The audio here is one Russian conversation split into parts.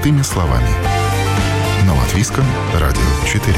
Простыми словами. На Латвийском радио 4.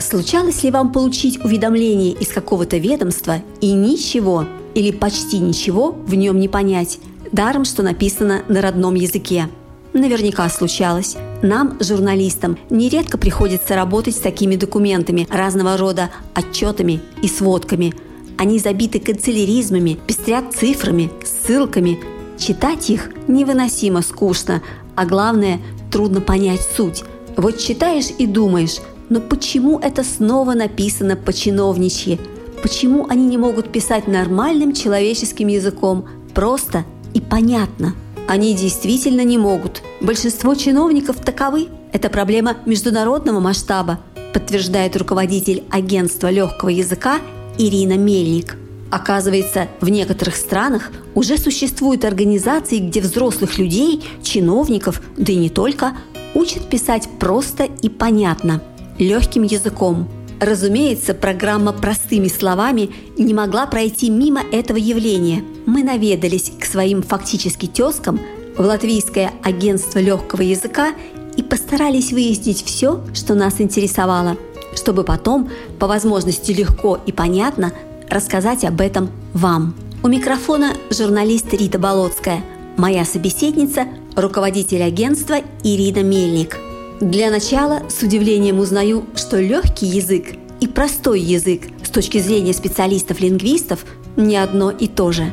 Случалось ли вам получить уведомление из какого-то ведомства и ничего или почти ничего в нем не понять, даром, что написано на родном языке? Наверняка случалось. Нам, журналистам, нередко приходится работать с такими документами, разного рода отчетами и сводками. Они забиты канцеляризмами, пестрят цифрами, ссылками. Читать их невыносимо скучно, а главное – трудно понять суть. Вот читаешь и думаешь, но почему это снова написано по-чиновничьи? Почему они не могут писать нормальным человеческим языком, просто и понятно? Они действительно не могут. Большинство чиновников таковы. Это проблема международного масштаба, подтверждает руководитель агентства легкого языка Ирина Мельник. Оказывается, в некоторых странах уже существуют организации, где взрослых людей, чиновников, да и не только, учат писать просто и понятно, легким языком. Разумеется, программа «Простыми словами» не могла пройти мимо этого явления. Мы наведались к своим фактически тезкам в Латвийское агентство легкого языка и постарались выяснить все, что нас интересовало, чтобы потом, по возможности легко и понятно, рассказать об этом вам. У микрофона журналист Рита Болотская, моя собеседница – руководитель агентства Ирина Мельник – для начала с удивлением узнаю, что легкий язык и простой язык с точки зрения специалистов-лингвистов не одно и то же.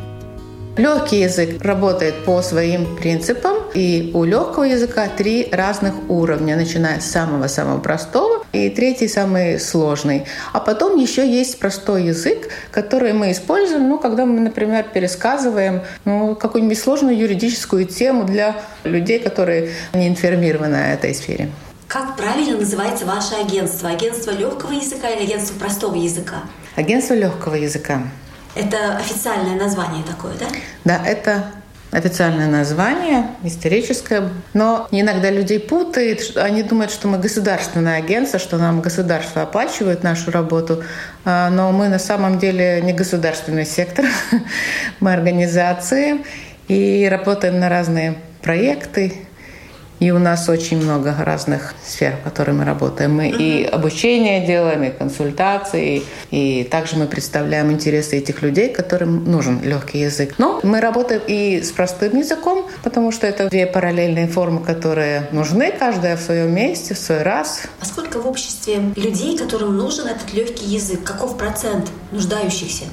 Легкий язык работает по своим принципам, и у легкого языка три разных уровня, начиная с самого-самого простого и третий самый сложный. А потом еще есть простой язык, который мы используем, ну, когда мы, например, пересказываем ну, какую-нибудь сложную юридическую тему для людей, которые не информированы о этой сфере. Как правильно называется ваше агентство? Агентство легкого языка или агентство простого языка? Агентство легкого языка. Это официальное название такое, да? Да, это официальное название, историческое. Но иногда людей путает, они думают, что мы государственное агентство, что нам государство оплачивает нашу работу. А, но мы на самом деле не государственный сектор, мы организации и работаем на разные проекты, и у нас очень много разных сфер, в которых мы работаем. Мы и обучение делаем, и консультации, и также мы представляем интересы этих людей, которым нужен легкий язык. Но мы работаем и с простым языком, потому что это две параллельные формы, которые нужны, каждая в своем месте, в свой раз. А сколько в обществе людей, которым нужен этот легкий язык? Каков процент нуждающихся?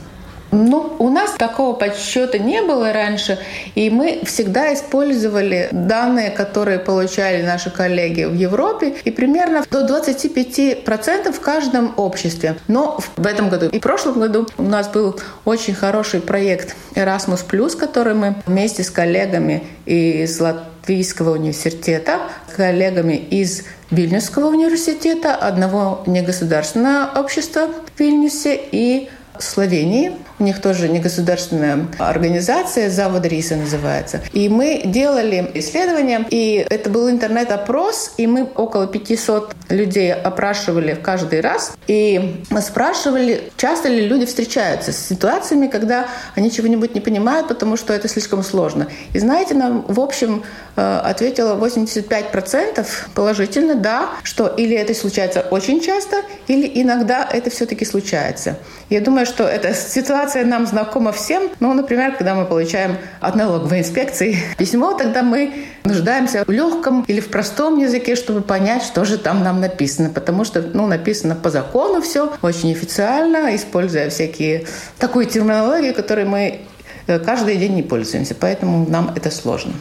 Ну, у нас такого подсчета не было раньше, и мы всегда использовали данные, которые получали наши коллеги в Европе, и примерно до 25% в каждом обществе. Но в этом году и в прошлом году у нас был очень хороший проект Erasmus+, который мы вместе с коллегами из Латвийского университета, коллегами из Вильнюсского университета, одного негосударственного общества в Вильнюсе и Словении. У них тоже негосударственная организация, Завод Риса называется. И мы делали исследования, и это был интернет-опрос, и мы около 500 людей опрашивали в каждый раз. И мы спрашивали, часто ли люди встречаются с ситуациями, когда они чего-нибудь не понимают, потому что это слишком сложно. И знаете, нам в общем э, ответило 85% положительно, да, что или это случается очень часто, или иногда это все-таки случается. Я думаю, что эта ситуация нам знакома всем. Ну, например, когда мы получаем от налоговой инспекции письмо, тогда мы нуждаемся в легком или в простом языке, чтобы понять, что же там нам написано. Потому что, ну, написано по закону все, очень официально, используя всякие такую терминологию, которой мы э, каждый день не пользуемся. Поэтому нам это сложно.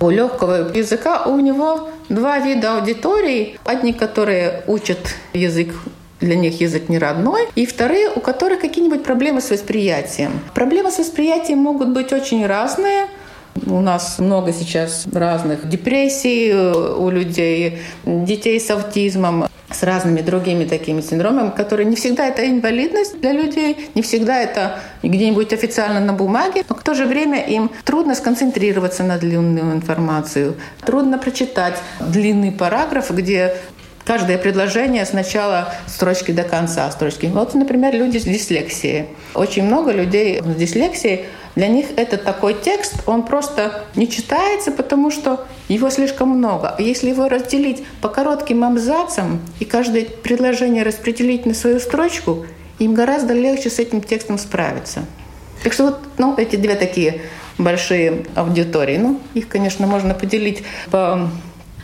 У легкого языка у него два вида аудиторий. Одни, которые учат язык для них язык не родной, и вторые, у которых какие-нибудь проблемы с восприятием. Проблемы с восприятием могут быть очень разные. У нас много сейчас разных депрессий э, у людей, детей с аутизмом. с разными другими такими синдромами, которые не всегда это инвалидность для людей, не всегда это где-нибудь официально на бумаге, но в то же время им трудно сконцентрироваться на длинную информацию, трудно прочитать длинный параграф, где каждое предложение с начала строчки до конца строчки. Вот, например, люди с дислексией. Очень много людей с дислексией для них этот такой текст, он просто не читается, потому что его слишком много. Если его разделить по коротким абзацам и каждое предложение распределить на свою строчку, им гораздо легче с этим текстом справиться. Так что вот ну, эти две такие большие аудитории. Ну, их, конечно, можно поделить по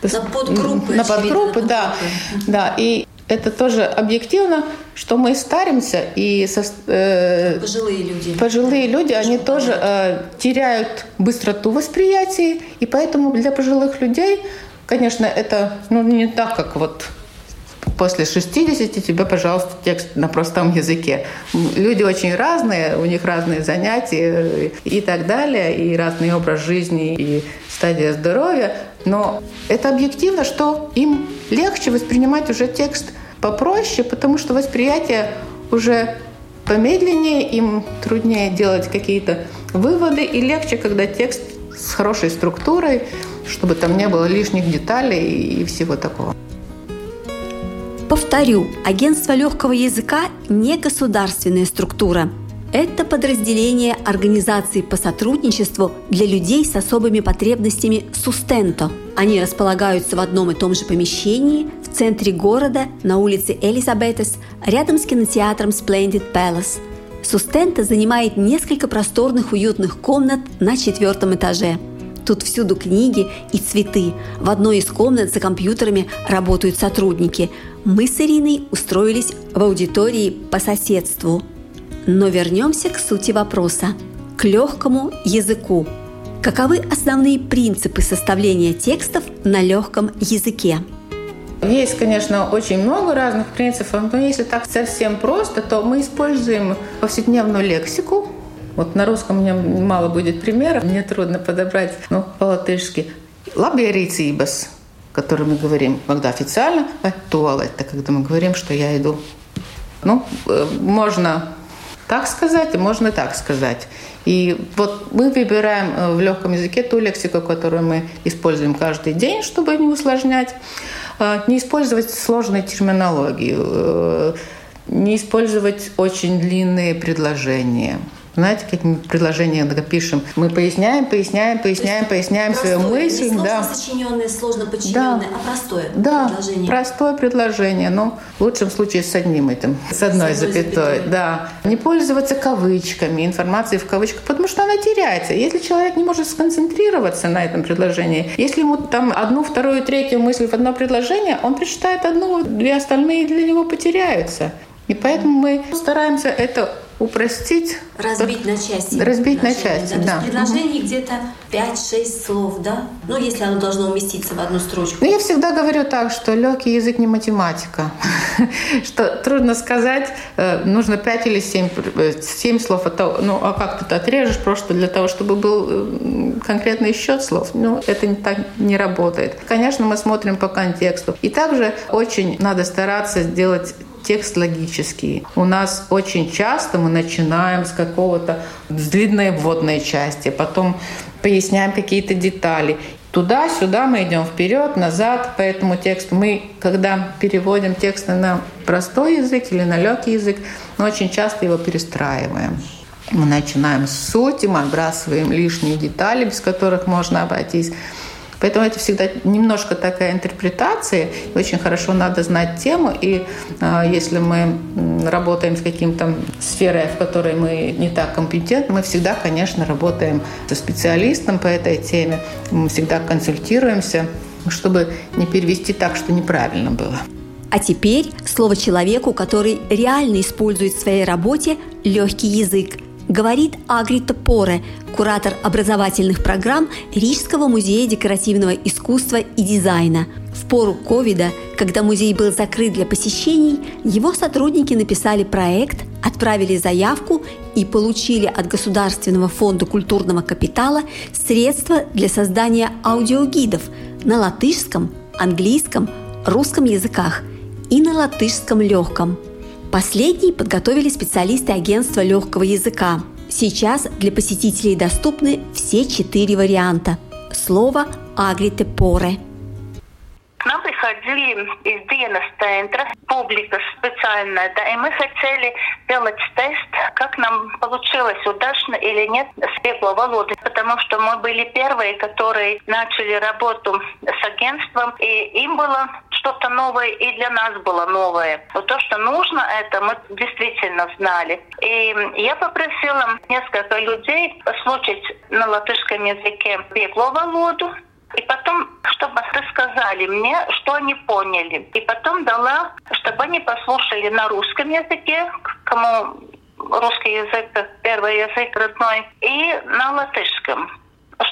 на подгруппы. На подгруппы, да. да. И это тоже объективно, что мы старимся, и со, э, пожилые люди, пожилые люди, они тоже э, теряют быстроту восприятия, и поэтому для пожилых людей, конечно, это ну, не так, как вот после 60 тебе, пожалуйста, текст на простом языке. Люди очень разные, у них разные занятия и так далее, и разный образ жизни, и стадия здоровья. Но это объективно, что им легче воспринимать уже текст попроще, потому что восприятие уже помедленнее, им труднее делать какие-то выводы, и легче, когда текст с хорошей структурой, чтобы там не было лишних деталей и всего такого. Повторю, агентство легкого языка не государственная структура – это подразделение организации по сотрудничеству для людей с особыми потребностями «Сустенто». Они располагаются в одном и том же помещении в центре города на улице Элизабетес, рядом с кинотеатром Splendid Palace. «Сустенто» занимает несколько просторных уютных комнат на четвертом этаже. Тут всюду книги и цветы. В одной из комнат за компьютерами работают сотрудники. Мы с Ириной устроились в аудитории по соседству – но вернемся к сути вопроса, к легкому языку. Каковы основные принципы составления текстов на легком языке? Есть, конечно, очень много разных принципов, но если так совсем просто, то мы используем повседневную лексику. Вот на русском мне мало будет примеров, мне трудно подобрать, ну, по-латышски. Лаберицибас, который мы говорим, когда официально, туалет, это когда мы говорим, что я иду. Ну, э, можно так сказать, и можно так сказать. И вот мы выбираем э, в легком языке ту лексику, которую мы используем каждый день, чтобы не усложнять, э, не использовать сложную терминологию, э, не использовать очень длинные предложения – знаете, как мы предложение пишем? Мы поясняем, поясняем, поясняем, поясняем простое, свою мысль. Не сложно да. сочиненное, сложно подчиненное, да. а простое да, предложение. простое предложение. Но в лучшем случае с одним этим, с одной, с одной запятой. запятой. Да. Не пользоваться кавычками, информацией в кавычках, потому что она теряется. Если человек не может сконцентрироваться на этом предложении, если ему там одну, вторую, третью мысль в одно предложение, он прочитает одну, две остальные для него потеряются. И поэтому мы стараемся это упростить. Разбить на части. Разбить на части, да. да. предложений угу. где-то 5-6 слов, да? Ну, если оно должно уместиться в одну строчку. Ну, я всегда говорю так, что легкий язык не математика. что трудно сказать, э, нужно 5 или 7, 7 э, слов. Это, ну, а как ты отрежешь просто для того, чтобы был э, конкретный счет слов? Ну, это не, так не работает. Конечно, мы смотрим по контексту. И также очень надо стараться сделать текст логический. У нас очень часто мы начинаем с какого-то с длинной вводной части, потом поясняем какие-то детали. Туда-сюда мы идем вперед, назад по этому тексту. Мы, когда переводим тексты на простой язык или на легкий язык, мы очень часто его перестраиваем. Мы начинаем с сути, мы отбрасываем лишние детали, без которых можно обойтись. Поэтому это всегда немножко такая интерпретация. Очень хорошо надо знать тему. И э, если мы работаем с каким-то сферой, в которой мы не так компетентны, мы всегда, конечно, работаем со специалистом по этой теме. Мы всегда консультируемся, чтобы не перевести так, что неправильно было. А теперь слово человеку, который реально использует в своей работе легкий язык – говорит Агрита Поре, куратор образовательных программ Рижского музея декоративного искусства и дизайна. В пору ковида, когда музей был закрыт для посещений, его сотрудники написали проект, отправили заявку и получили от Государственного фонда культурного капитала средства для создания аудиогидов на латышском, английском, русском языках. и на латышском легком. Последний подготовили специалисты агентства легкого языка. Сейчас для посетителей доступны все четыре варианта. Слово «агрите поре» К нам приходили из Диенас центра, публика специальная, да, и мы хотели сделать тест, как нам получилось, удачно или нет с Володы, потому что мы были первые, которые начали работу с агентством, и им было что-то новое, и для нас было новое. Вот то, что нужно, это мы действительно знали. И я попросила несколько людей послушать на латышском языке Бегло Володу, и потом, чтобы рассказали мне, что они поняли. И потом дала, чтобы они послушали на русском языке, кому русский язык первый язык родной, и на латышском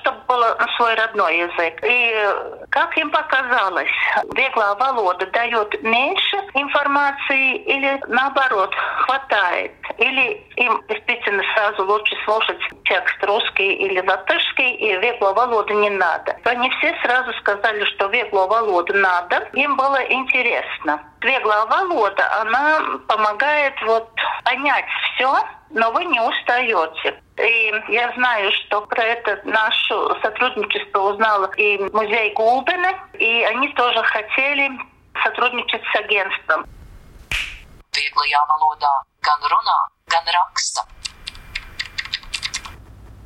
чтобы был свой родной язык. И как им показалось, Вегла Волода дает меньше информации или наоборот хватает? Или им действительно сразу лучше слушать текст русский или латышский, и Вегла Волода не надо? Они все сразу сказали, что Вегла Волода надо. Им было интересно. Вегла Волода, она помогает вот понять все, но вы не устаете. И я знаю, что про это наше сотрудничество узнала и музей Гулбена, и они тоже хотели сотрудничать с агентством.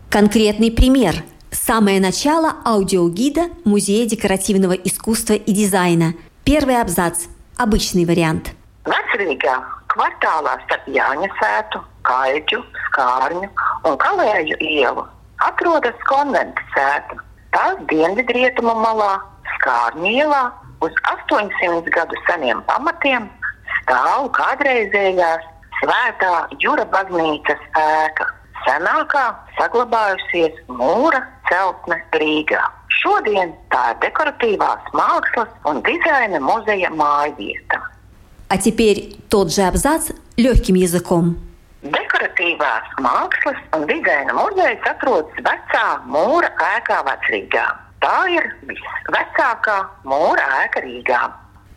Конкретный пример. Самое начало аудиогида Музея декоративного искусства и дизайна. Первый абзац. Обычный вариант. Vecrīgā kvartālā starp Jāņasētu, Kaļķu, Skārņu un Kalēju ielu atrodas konventa sēta. Tās dienvidrietumu malā, Skārņu ielā, uz 800 gadu seniem pamatiem stāv kādreizējās svētā jūra baznīcas ēka. Senākā saglabājusies mūra celtne Rīgā. Šodien tā ir dekoratīvās mākslas un dizaina muzeja mājvieta. А теперь тот же абзац легким языком. Dekoratīvās mākslas un dizaina muzejs atrodas vecā mūra ēkā Vecrīgā. Tā ir visvecākā mūra ēka Rīgā.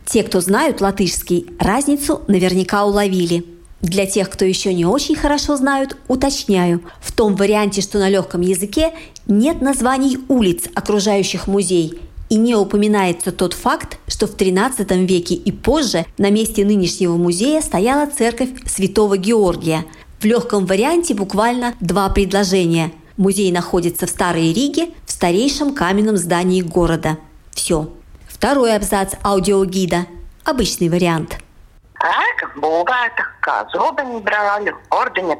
Те, кто знают латышский, разницу наверняка уловили. Для тех, кто еще не очень хорошо знают, уточняю. В том варианте, что на легком языке, нет названий улиц, окружающих музей, и не упоминается тот факт, что в XIII веке и позже на месте нынешнего музея стояла церковь Святого Георгия. В легком варианте буквально два предложения. Музей находится в Старой Риге, в старейшем каменном здании города. Все. Второй абзац аудиогида. Обычный вариант.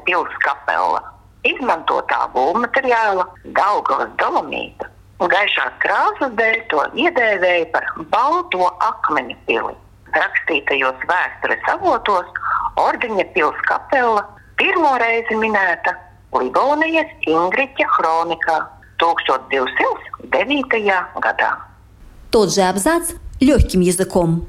Pilsēta Gaišās krāsas dēļ to iedēvēja par balto akmeņu pili. Rakstītajos vēstures avotos Ordeņa pils kapela pirmo reizi minēta Livonijas Ingriķa хроникā 1209. gadā. Тот же абзац легким языком.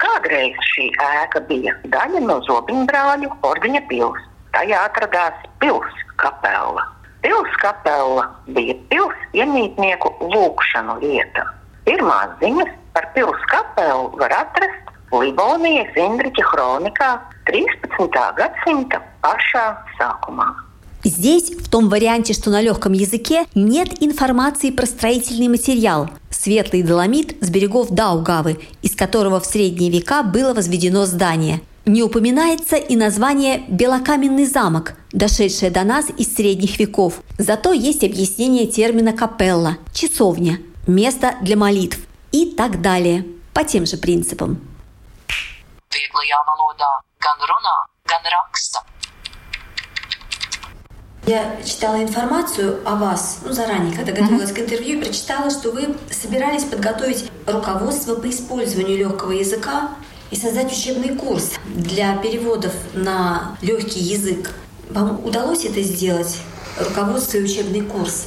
Kādreiz šī ēka bija daļa no Zobiņbrāļu ordeņa pils. Tajā atradās pils kapela. Pils kapela bija pils iemītnieku lūkšanu vieta. Pirmās ziņas par pils kapelu var atrast Livonijas Indriķa хроникā 13. gadsimta pašā sākumā. Здесь, в том варианте, что на легком языке, нет информации про строительный материал – светлый доломит с берегов Даугавы, из которого в средние века было возведено здание. Не упоминается и название «белокаменный замок», дошедшее до нас из средних веков. Зато есть объяснение термина «капелла» – часовня, место для молитв и так далее, по тем же принципам. Vieglajā valodā gan runā, gan raksta. Я читала информацию о вас, ну, заранее, когда готовилась к интервью, и прочитала, что вы собирались подготовить руководство по использованию легкого языка и создать учебный курс для переводов на легкий язык. Вам удалось это сделать? Руководство и учебный курс?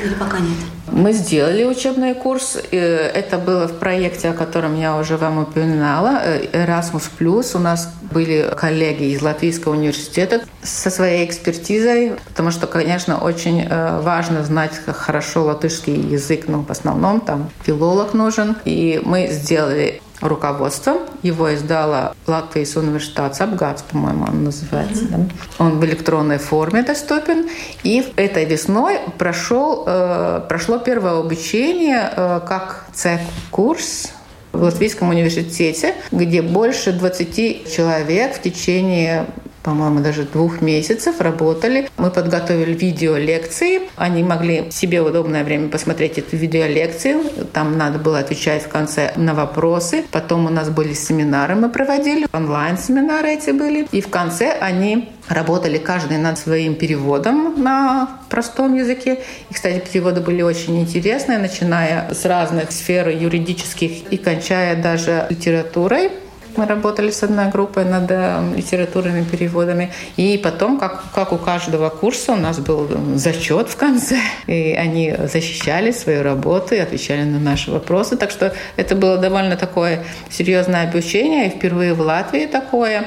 Или пока нет? Мы сделали учебный курс. э, Это было в проекте, о котором я уже вам упоминала, э, Erasmus+. У нас были коллеги из Латвийского университета со своей экспертизой, потому что, конечно, очень э, важно знать хорошо латышский язык, ну, в основном там филолог нужен. И мы сделали руководством. Его издала Латвийс университет Апгац, по-моему, он называется. Mm-hmm. Да? Он в электронной форме доступен. И этой весной прошел, э, прошло первое обучение э, как C-курс в Латвийском университете, где больше 20 человек в течение по-моему, даже двух месяцев работали. Мы подготовили видеолекции. Они могли себе в удобное время посмотреть эту видеолекцию. Там надо было отвечать в конце на вопросы. Потом у нас были семинары, мы проводили. Онлайн-семинары эти были. И в конце они работали каждый над своим переводом на простом языке. И, кстати, переводы были очень интересные, начиная с разных сфер юридических и кончая даже литературой. Мы работали с одной группой над э, литературными переводами. И потом, как, как у каждого курса, у нас был зачет в конце. И они защищали свою работу и отвечали на наши вопросы. Так что это было довольно такое серьезное обучение. И впервые в Латвии такое.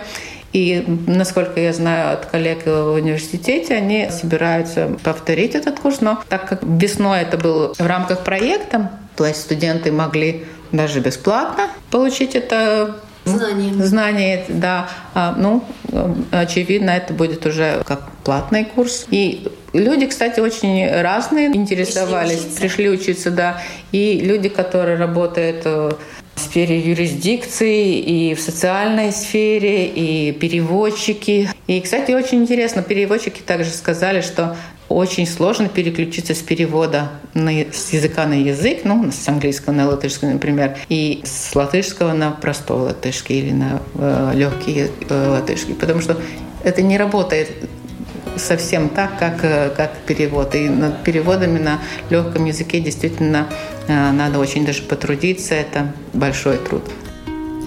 И, насколько я знаю от коллег в университете, они собираются повторить этот курс. Но так как весной это было в рамках проекта, то есть студенты могли даже бесплатно получить это Знания. Знания, да. А, ну, очевидно, это будет уже как платный курс. И люди, кстати, очень разные интересовались, пришли учиться, пришли учиться да. И люди, которые работают э, в сфере юрисдикции, и в социальной сфере, и переводчики. И, кстати, очень интересно, переводчики также сказали, что очень сложно переключиться с перевода на, с языка на язык, ну, с английского на латышский, например, и с латышского на простой латышский или на э, легкий э, латышский, потому что это не работает совсем так, как, э, как перевод. И над переводами на легком языке действительно э, надо очень даже потрудиться. Это большой труд.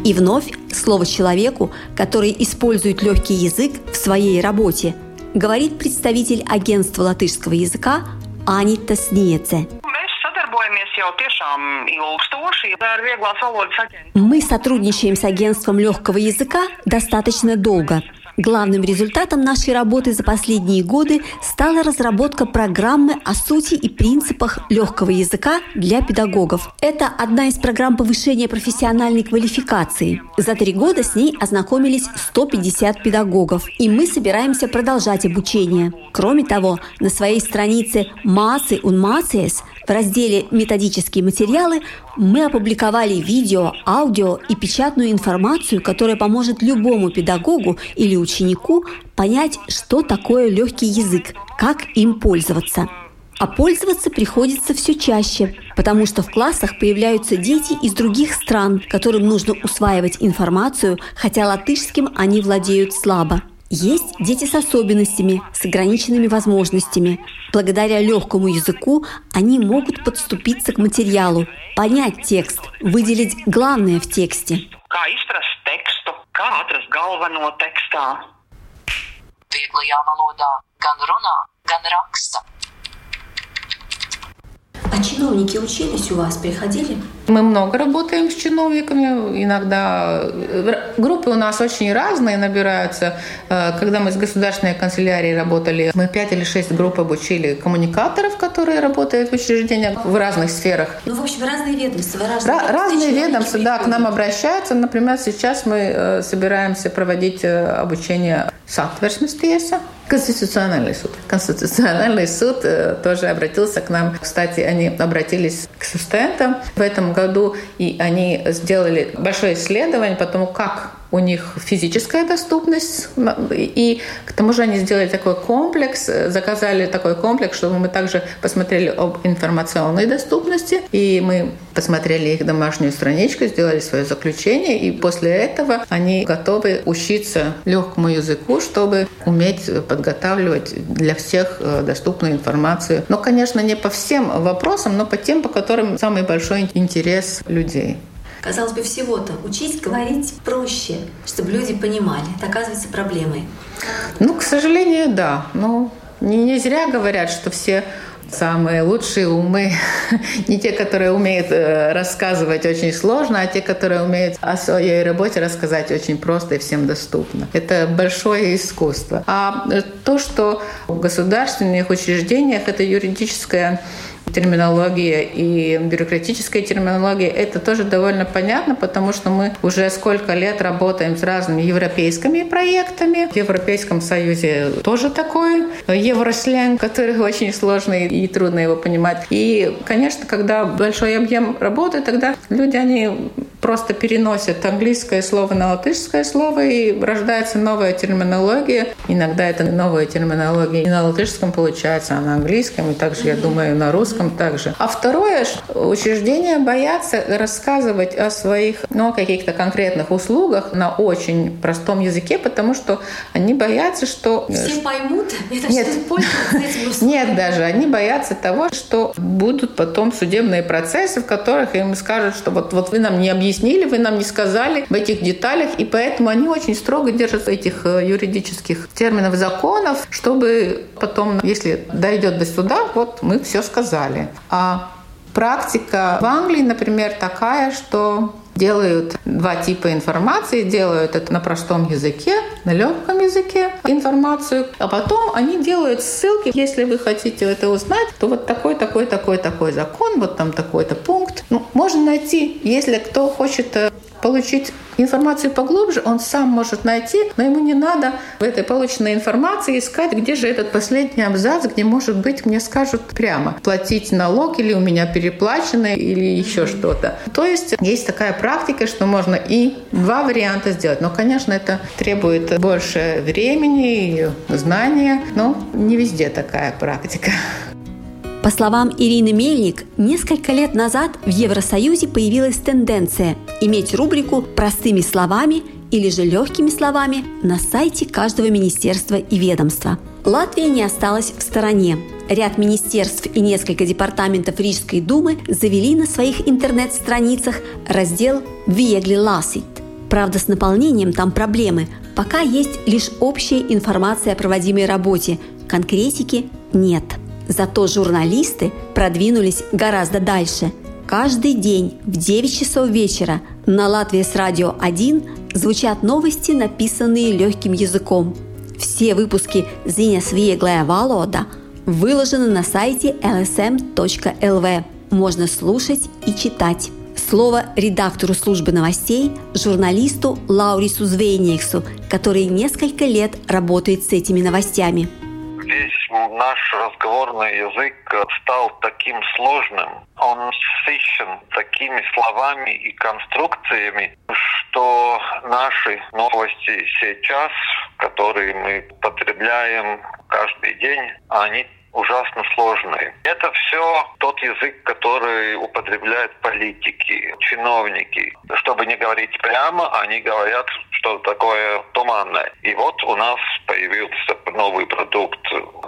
И вновь слово человеку, который использует легкий язык в своей работе – говорит представитель агентства латышского языка Анита Сниеце. Мы сотрудничаем с агентством легкого языка достаточно долго. Главным результатом нашей работы за последние годы стала разработка программы о сути и принципах легкого языка для педагогов. Это одна из программ повышения профессиональной квалификации. За три года с ней ознакомились 150 педагогов, и мы собираемся продолжать обучение. Кроме того, на своей странице «Массы und Masses» В разделе «Методические материалы» мы опубликовали видео, аудио и печатную информацию, которая поможет любому педагогу или ученику понять, что такое легкий язык, как им пользоваться. А пользоваться приходится все чаще, потому что в классах появляются дети из других стран, которым нужно усваивать информацию, хотя латышским они владеют слабо. Есть дети с особенностями, с ограниченными возможностями. Благодаря легкому языку они могут подступиться к материалу, понять текст, выделить главное в тексте. А чиновники учились у вас, приходили? Мы много работаем с чиновниками. Иногда э, группы у нас очень разные набираются. Э, когда мы с государственной канцелярией работали, мы пять или шесть групп обучили коммуникаторов, которые работают в учреждениях в разных сферах. Ну, в общем, разные ведомства. Разные, Ra- разные ведомства, да, к нам обращаются. Например, сейчас мы э, собираемся проводить обучение Сатверсмес tiesa, Конституциональный суд. Конституциональный суд тоже обратился к нам. Кстати, они обратились к студентам в этом году, и они сделали большое исследование по тому, как у них физическая доступность, и к тому же они сделали такой комплекс, заказали такой комплекс, чтобы мы также посмотрели об информационной доступности, и мы посмотрели их домашнюю страничку, сделали свое заключение, и после этого они готовы учиться легкому языку, чтобы уметь подготавливать для всех э, доступную информацию. Но, конечно, не по всем вопросам, но по тем, по которым самый большой интерес людей. Казалось бы, всего-то учить говорить проще, чтобы люди понимали. Это оказывается проблемой. Ну, к сожалению, да. Но не, не зря говорят, что все самые лучшие умы не те, которые умеют э, рассказывать очень сложно, а те, которые умеют о своей работе рассказать очень просто и всем доступно. Это большое искусство. А то, что в государственных учреждениях это юридическое терминология и бюрократическая терминология, это тоже довольно понятно, потому что мы уже сколько лет работаем с разными европейскими проектами. В Европейском Союзе тоже такой евросленг, который очень сложный и трудно его понимать. И, конечно, когда большой объем работы, тогда люди, они просто переносят английское слово на латышское слово, и рождается новая терминология. Иногда это новая терминология и на латышском получается, а на английском, и также, я думаю, на русском также. А второе, учреждения боятся рассказывать о своих, ну, о каких-то конкретных услугах на очень простом языке, потому что они боятся, что... Все поймут? Это нет, нет даже. Они боятся того, что будут потом судебные процессы, в которых им скажут, что вот, вот вы нам не объяснили вы нам не сказали в этих деталях, и поэтому они очень строго держатся этих э, юридических терминов, законов, чтобы потом, если дойдет до суда, вот мы все сказали. А практика в Англии, например, такая, что делают два типа информации, делают это на простом языке, на легком языке информацию, а потом они делают ссылки, если вы хотите это узнать, то вот такой, такой, такой, такой закон, вот там такой-то пункт. Ну, можно найти, если кто хочет э, получить информацию поглубже, он сам может найти, но ему не надо в этой полученной информации искать, где же этот последний абзац, где, может быть, мне скажут прямо, платить налог или у меня переплачено, или еще что-то. То есть есть такая практика, что можно и два варианта сделать. Но, конечно, это требует больше времени и знания, но не везде такая практика. По словам Ирины Мельник, несколько лет назад в Евросоюзе появилась тенденция иметь рубрику «Простыми словами» или же легкими словами на сайте каждого министерства и ведомства. Латвия не осталась в стороне. Ряд министерств и несколько департаментов Рижской думы завели на своих интернет-страницах раздел «Viegli lasит». Правда, с наполнением там проблемы. Пока есть лишь общая информация о проводимой работе, конкретики нет – Зато журналисты продвинулись гораздо дальше. Каждый день в 9 часов вечера на Латвии с радио 1 звучат новости, написанные легким языком. Все выпуски «Ziņas vieglая valoda» выложены на сайте lsm.lv. Можно слушать и читать. Слово редактору службы новостей, журналисту Лаурису Звейниксу, который несколько лет работает с этими новостями наш разговорный язык стал таким сложным, он насыщен такими словами и конструкциями, что наши новости сейчас, которые мы потребляем каждый день, они ужасно сложные. Это все тот язык, который употребляют политики, чиновники. Чтобы не говорить прямо, они говорят что такое туманное. И вот у нас появился новый продукт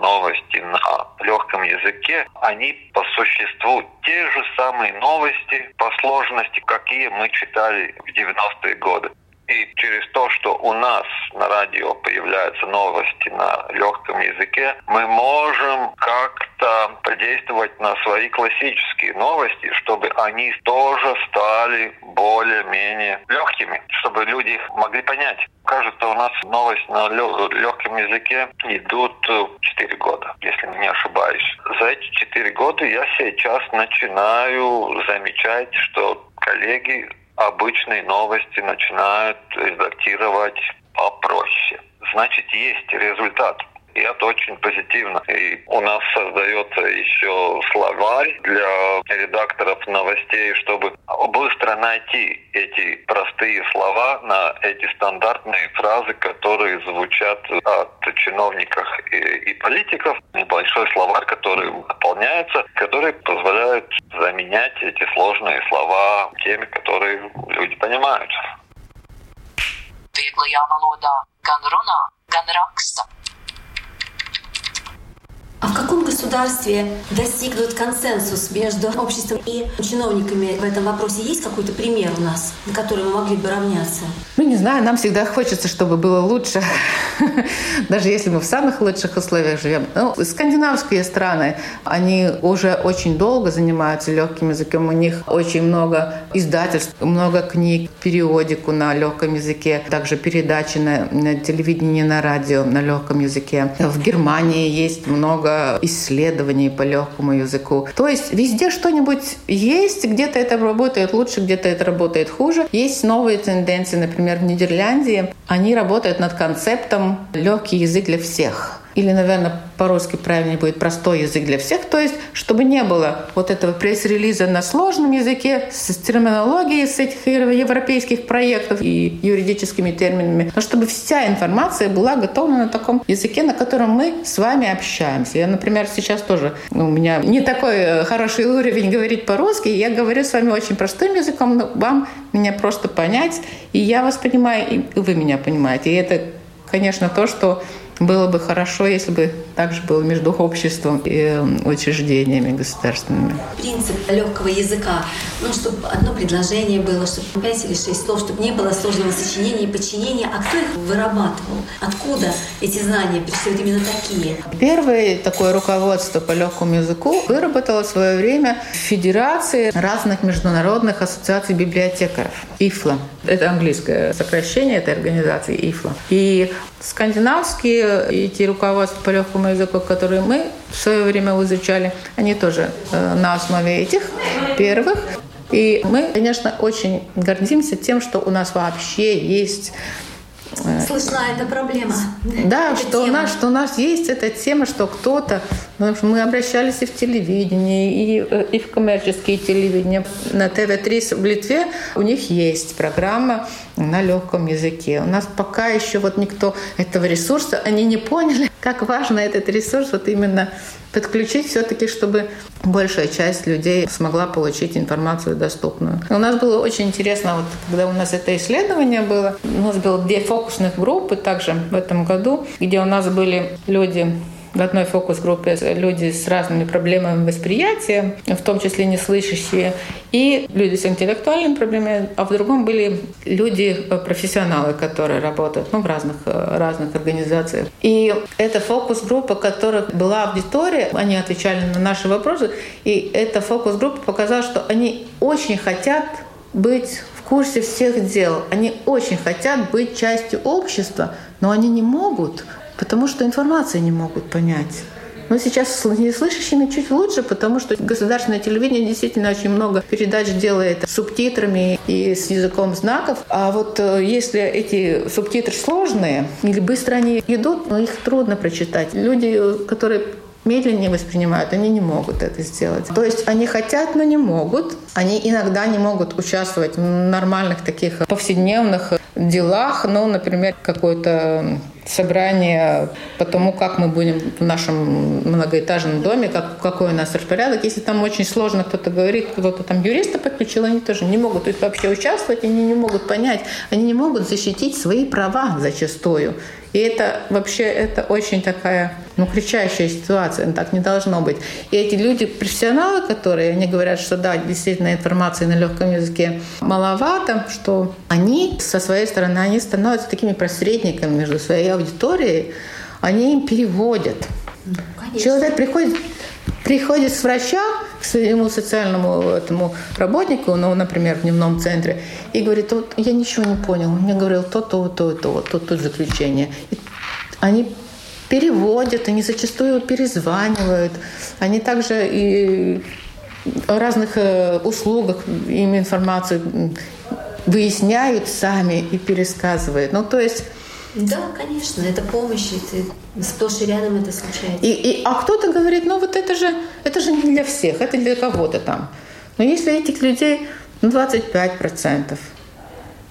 новости на легком языке. Они по существу те же самые новости по сложности, какие мы читали в 90-е годы. И через то, что у нас на радио появляются новости на легком языке, мы можем как-то подействовать на свои классические новости, чтобы они тоже стали более-менее легкими, чтобы люди их могли понять. Кажется, у нас новость на легком языке идут 4 года, если не ошибаюсь. За эти 4 года я сейчас начинаю замечать, что коллеги обычные новости начинают редактировать попроще. Значит, есть результат. И это очень позитивно. И у нас создается еще словарь для редакторов новостей, чтобы быстро найти эти простые слова на эти стандартные фразы, которые звучат от чиновников и, и политиков. Небольшой словарь, который дополняется, который позволяет заменять эти сложные слова теми, которые люди понимают. Gan runā, gan raksta. А в каком государстве достигнут консенсус между обществом и чиновниками в этом вопросе? Есть какой-то пример у нас, на который мы могли бы равняться? Ну, не знаю, нам всегда хочется, чтобы было лучше, даже если мы в самых лучших условиях живем. Ну, скандинавские страны, они уже очень долго занимаются легким языком. У них очень много издательств, много книг, периодику на легком языке, также передачи на, на телевидении, на радио на легком языке. В Германии есть много много исследований по легкому языку. То есть везде что-нибудь есть, где-то это работает лучше, где-то это работает хуже. Есть новые тенденции, например, в Нидерландии. Они работают над концептом «легкий язык для всех» или, наверное, по-русски правильнее будет простой язык для всех, то есть, чтобы не было вот этого пресс-релиза на сложном языке с терминологией с этих европейских проектов и юридическими терминами, но чтобы вся информация была готова на таком языке, на котором мы с вами общаемся. Я, например, сейчас тоже, ну, у меня не такой э, хороший уровень говорить по-русски, я говорю с вами очень простым языком, но вам меня просто понять, и я вас понимаю, и вы меня понимаете. И это, конечно, то, что было бы хорошо, если бы также было между обществом и эм, учреждениями государственными. Принцип легкого языка, ну, чтобы одно предложение было, чтобы пять или шесть слов, чтобы не было сложного сочинения и подчинения. А кто их вырабатывал? Откуда эти знания пришли именно такие? Первое такое руководство по легкому языку выработало в свое время Федерации разных международных ассоциаций библиотекаров. ИФЛА. Это английское сокращение этой организации ИФЛА. И скандинавские эти руководства по легкому языку, которые мы в свое время изучали, они тоже э, на основе этих первых. И мы, конечно, очень гордимся тем, что у нас вообще есть Слышна эта проблема. Да, эта что, у нас, что у нас есть эта тема, что кто-то... Мы обращались и в телевидении, и, э, и в коммерческие телевидения. На ТВ-3 в Литве у них есть программа на легком языке. У нас пока еще вот никто этого ресурса, они не поняли, как важно этот ресурс вот именно подключить все-таки, чтобы большая часть людей смогла получить информацию доступную. У нас было очень интересно, вот, когда у нас это исследование было, у нас было две фокусных группы также в этом году, где у нас были люди в одной фокус-группе люди с разными проблемами восприятия, в том числе неслышащие, и люди с интеллектуальными проблемами, а в другом были люди-профессионалы, которые работают ну, в разных, разных организациях. И эта фокус-группа, которых была аудитория, они отвечали на наши вопросы, и эта фокус-группа показала, что они очень хотят быть в курсе всех дел. Они очень хотят быть частью общества, но они не могут, потому что информации не могут понять. Но сейчас с неслышащими чуть лучше, потому что государственное телевидение действительно очень много передач делает с субтитрами и с языком знаков. А вот э, если эти субтитры сложные или быстро они идут, но их трудно прочитать. Люди, которые медленнее воспринимают, они не могут это сделать. То есть они хотят, но не могут. Они иногда не могут участвовать в нормальных таких повседневных делах, ну, например, какое-то собрание по тому, как мы будем в нашем многоэтажном доме, как, какой у нас распорядок. Если там очень сложно кто-то говорит, кто-то там юриста подключил, они тоже не могут тут вообще участвовать, они не могут понять, они не могут защитить свои права зачастую. И это вообще это очень такая ну, кричащая ситуация, так не должно быть. И эти люди, профессионалы, которые, они говорят, что да, действительно информации на легком языке маловато, что они со своей стороны, они становятся такими посредниками между своей аудиторией, они им переводят. Конечно. Человек приходит, приходит с врача к своему социальному этому работнику, ну, например, в дневном центре, и говорит, вот я ничего не понял, мне говорил то, то, то, то, то, тут заключение. И они переводят, они зачастую перезванивают, они также и о разных э, услугах им информацию выясняют сами и пересказывают. Ну, то есть да, конечно, это помощь, это сплошь и рядом это случается. И, и, а кто-то говорит, ну вот это же, это же не для всех, это для кого-то там. Но если этих людей ну, 25%,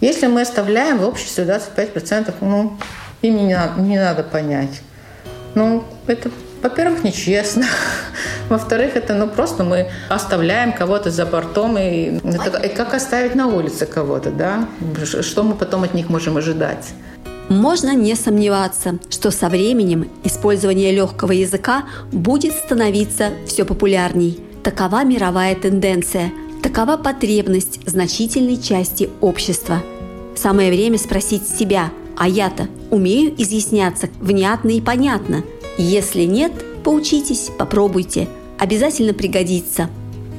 если мы оставляем в обществе 25%, ну, им не, не надо понять. Ну, это, во-первых, нечестно. Во-вторых, это ну просто мы оставляем кого-то за бортом, и это и как оставить на улице кого-то, да? Что мы потом от них можем ожидать? Можно не сомневаться, что со временем использование легкого языка будет становиться все популярней. Такова мировая тенденция, такова потребность значительной части общества. Самое время спросить себя, а я-то умею изъясняться внятно и понятно? Если нет, поучитесь, попробуйте, обязательно пригодится.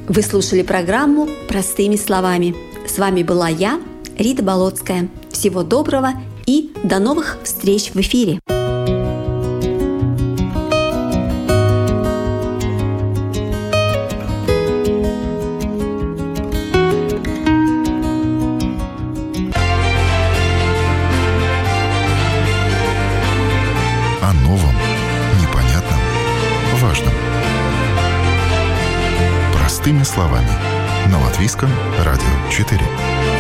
Вы слушали программу «Простыми словами». С вами была я, Рита Болотская. Всего доброго и до новых встреч в эфире! О новом, непонятном, важном. Простыми словами. На Латвийском радио 4.